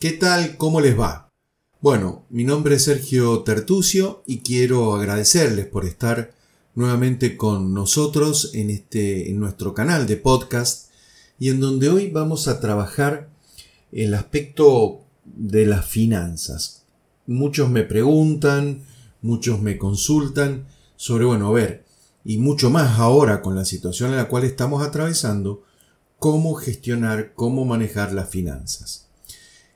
¿Qué tal? ¿Cómo les va? Bueno, mi nombre es Sergio Tertucio y quiero agradecerles por estar nuevamente con nosotros en este en nuestro canal de podcast y en donde hoy vamos a trabajar el aspecto de las finanzas. Muchos me preguntan, muchos me consultan sobre, bueno, a ver, y mucho más ahora con la situación en la cual estamos atravesando, cómo gestionar, cómo manejar las finanzas.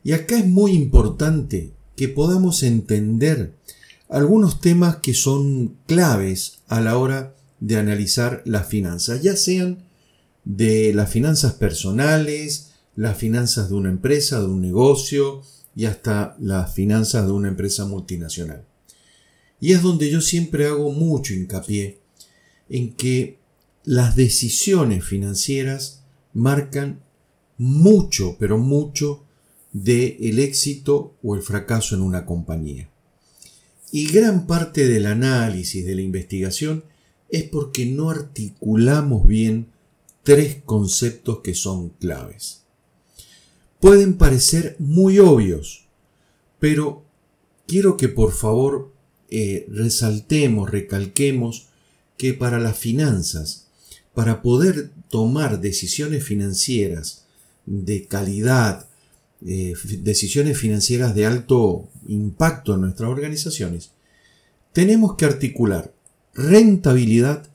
Y acá es muy importante que podamos entender algunos temas que son claves a la hora de analizar las finanzas, ya sean de las finanzas personales, las finanzas de una empresa, de un negocio y hasta las finanzas de una empresa multinacional. Y es donde yo siempre hago mucho hincapié en que las decisiones financieras marcan mucho, pero mucho de el éxito o el fracaso en una compañía. Y gran parte del análisis de la investigación es porque no articulamos bien tres conceptos que son claves. Pueden parecer muy obvios, pero quiero que por favor eh, resaltemos, recalquemos que para las finanzas, para poder tomar decisiones financieras de calidad, eh, decisiones financieras de alto impacto en nuestras organizaciones, tenemos que articular rentabilidad,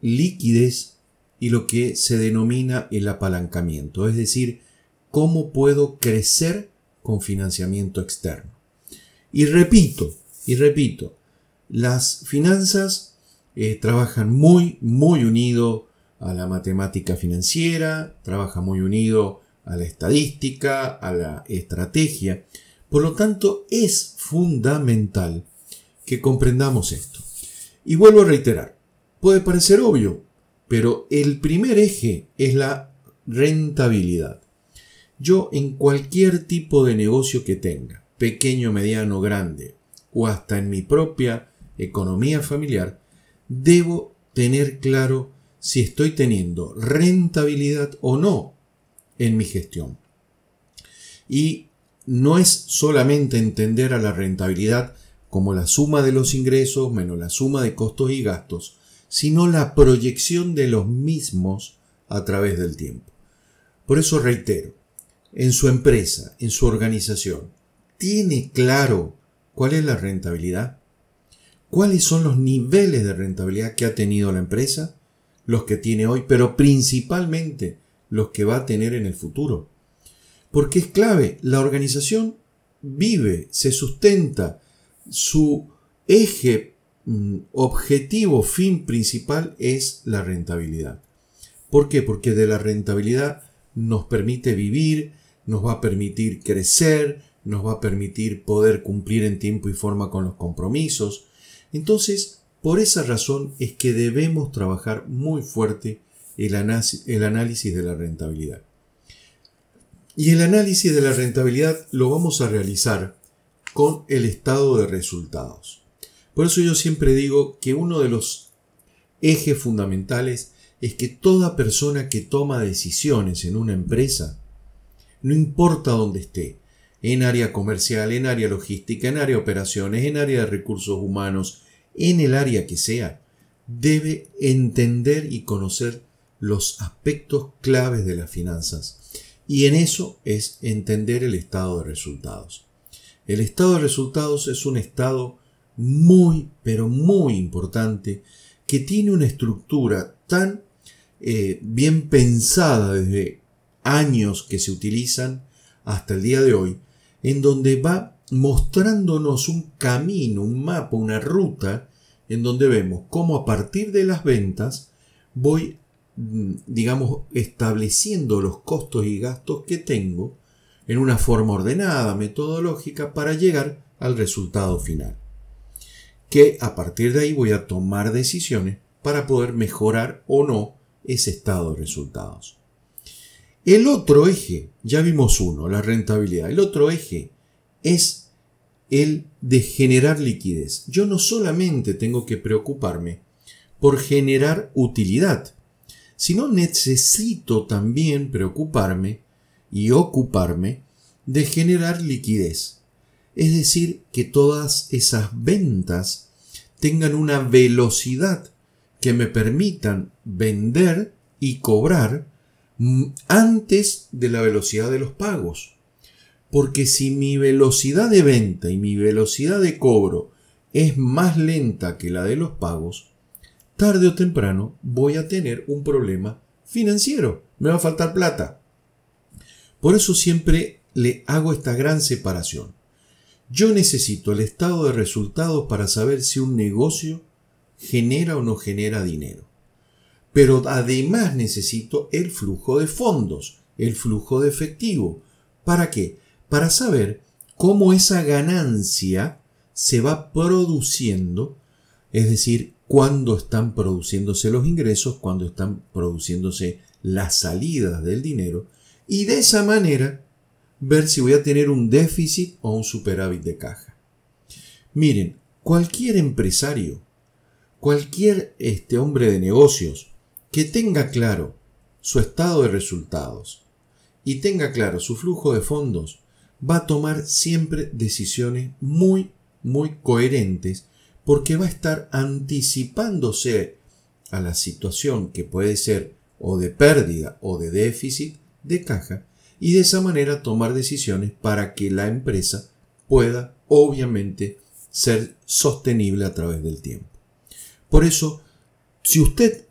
liquidez y lo que se denomina el apalancamiento, es decir, cómo puedo crecer con financiamiento externo. Y repito, y repito, las finanzas eh, trabajan muy, muy unido a la matemática financiera, trabaja muy unido a la estadística, a la estrategia. Por lo tanto, es fundamental que comprendamos esto. Y vuelvo a reiterar, puede parecer obvio, pero el primer eje es la rentabilidad. Yo en cualquier tipo de negocio que tenga, pequeño, mediano, grande, o hasta en mi propia economía familiar, debo tener claro si estoy teniendo rentabilidad o no en mi gestión. Y no es solamente entender a la rentabilidad como la suma de los ingresos menos la suma de costos y gastos, sino la proyección de los mismos a través del tiempo. Por eso reitero, en su empresa, en su organización, ¿tiene claro cuál es la rentabilidad? ¿Cuáles son los niveles de rentabilidad que ha tenido la empresa? Los que tiene hoy, pero principalmente los que va a tener en el futuro. Porque es clave, la organización vive, se sustenta, su eje, mm, objetivo, fin principal es la rentabilidad. ¿Por qué? Porque de la rentabilidad nos permite vivir, nos va a permitir crecer, nos va a permitir poder cumplir en tiempo y forma con los compromisos. Entonces, por esa razón es que debemos trabajar muy fuerte el, análisis de la rentabilidad. Y el análisis de la rentabilidad lo vamos a realizar con el estado de resultados. Por eso yo siempre digo que uno de los ejes fundamentales es que toda persona que toma decisiones en una empresa, no importa dónde esté, en área comercial, en área logística, en área operaciones, en área de recursos humanos, en el área que sea, debe entender y conocer los aspectos claves de las finanzas. Y en eso es entender el estado de resultados. El estado de resultados es un estado muy, pero muy importante que tiene una estructura tan eh, bien pensada desde años que se utilizan hasta el día de hoy, en donde va mostrándonos un camino, un mapa, una ruta, en donde vemos cómo a partir de las ventas voy digamos, estableciendo los costos y gastos que tengo en una forma ordenada, metodológica, para llegar al resultado final. Que a partir de ahí voy a tomar decisiones para poder mejorar o no ese estado de resultados. El otro eje, ya vimos uno, la rentabilidad. El otro eje es el de generar liquidez. Yo no solamente tengo que preocuparme por generar utilidad, sino necesito también preocuparme y ocuparme de generar liquidez. Es decir, que todas esas ventas tengan una velocidad que me permitan vender y cobrar antes de la velocidad de los pagos. Porque si mi velocidad de venta y mi velocidad de cobro es más lenta que la de los pagos, tarde o temprano voy a tener un problema financiero. Me va a faltar plata. Por eso siempre le hago esta gran separación. Yo necesito el estado de resultados para saber si un negocio genera o no genera dinero. Pero además necesito el flujo de fondos, el flujo de efectivo. ¿Para qué? Para saber cómo esa ganancia se va produciendo, es decir, cuándo están produciéndose los ingresos, cuándo están produciéndose las salidas del dinero, y de esa manera ver si voy a tener un déficit o un superávit de caja. Miren, cualquier empresario, cualquier este hombre de negocios que tenga claro su estado de resultados y tenga claro su flujo de fondos, va a tomar siempre decisiones muy, muy coherentes porque va a estar anticipándose a la situación que puede ser o de pérdida o de déficit de caja y de esa manera tomar decisiones para que la empresa pueda obviamente ser sostenible a través del tiempo. Por eso, si usted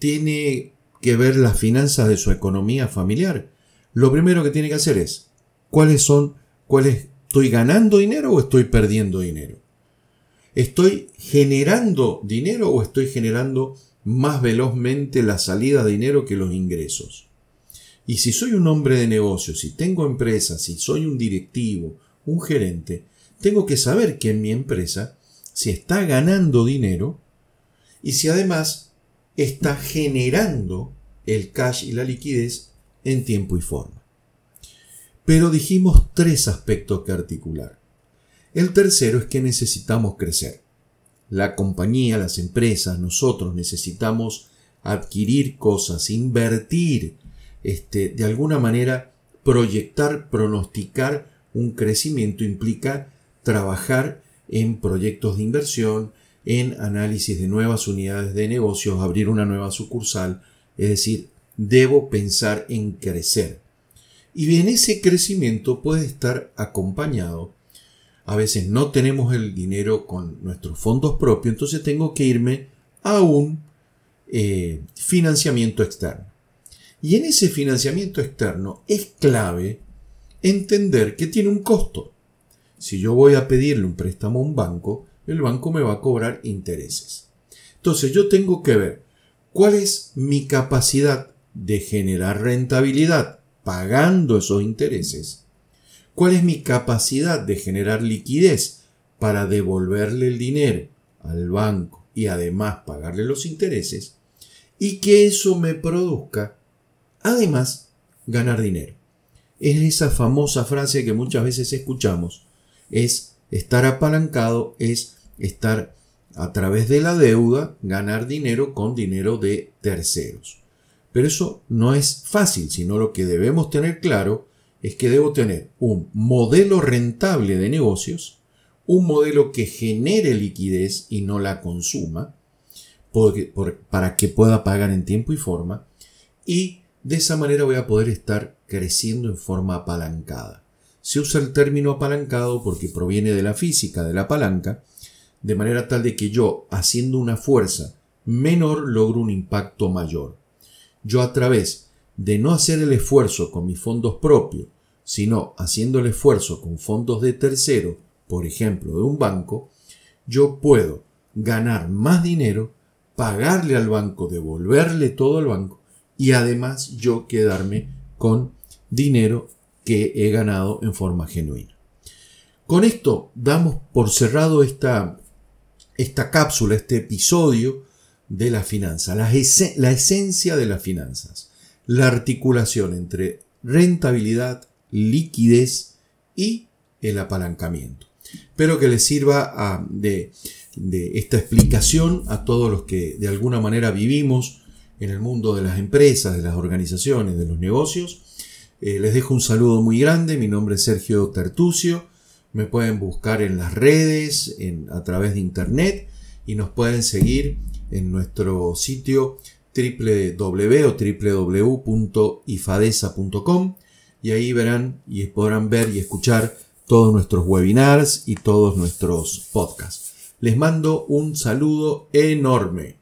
tiene que ver las finanzas de su economía familiar, lo primero que tiene que hacer es, ¿cuáles son, cuáles, estoy ganando dinero o estoy perdiendo dinero? ¿Estoy generando dinero o estoy generando más velozmente la salida de dinero que los ingresos? Y si soy un hombre de negocios, si tengo empresa, si soy un directivo, un gerente, tengo que saber que en mi empresa si está ganando dinero y si además está generando el cash y la liquidez en tiempo y forma. Pero dijimos tres aspectos que articular. El tercero es que necesitamos crecer. La compañía, las empresas, nosotros necesitamos adquirir cosas, invertir, este, de alguna manera proyectar, pronosticar un crecimiento implica trabajar en proyectos de inversión, en análisis de nuevas unidades de negocios, abrir una nueva sucursal, es decir, debo pensar en crecer. Y bien, ese crecimiento puede estar acompañado. A veces no tenemos el dinero con nuestros fondos propios, entonces tengo que irme a un eh, financiamiento externo. Y en ese financiamiento externo es clave entender que tiene un costo. Si yo voy a pedirle un préstamo a un banco, el banco me va a cobrar intereses. Entonces yo tengo que ver cuál es mi capacidad de generar rentabilidad pagando esos intereses, cuál es mi capacidad de generar liquidez para devolverle el dinero al banco y además pagarle los intereses, y que eso me produzca, además, ganar dinero. Es esa famosa frase que muchas veces escuchamos, es estar apalancado, es estar a través de la deuda, ganar dinero con dinero de terceros. Pero eso no es fácil, sino lo que debemos tener claro es que debo tener un modelo rentable de negocios, un modelo que genere liquidez y no la consuma, para que pueda pagar en tiempo y forma, y de esa manera voy a poder estar creciendo en forma apalancada. Se usa el término apalancado porque proviene de la física de la palanca, de manera tal de que yo, haciendo una fuerza menor, logro un impacto mayor. Yo a través de no hacer el esfuerzo con mis fondos propios, sino haciendo el esfuerzo con fondos de tercero, por ejemplo, de un banco, yo puedo ganar más dinero, pagarle al banco, devolverle todo al banco y además yo quedarme con dinero que he ganado en forma genuina. Con esto damos por cerrado esta esta cápsula, este episodio de la finanza, la, la esencia de las finanzas, la articulación entre rentabilidad, liquidez y el apalancamiento. Espero que les sirva de, de, esta explicación a todos los que de alguna manera vivimos en el mundo de las empresas, de las organizaciones, de los negocios. Eh, les dejo un saludo muy grande, mi nombre es Sergio Tertucio, me pueden buscar en las redes, a través de internet y nos pueden seguir en nuestro sitio www.ifadesa.com y ahí verán y podrán ver y escuchar todos nuestros webinars y todos nuestros podcasts. Les mando un saludo enorme.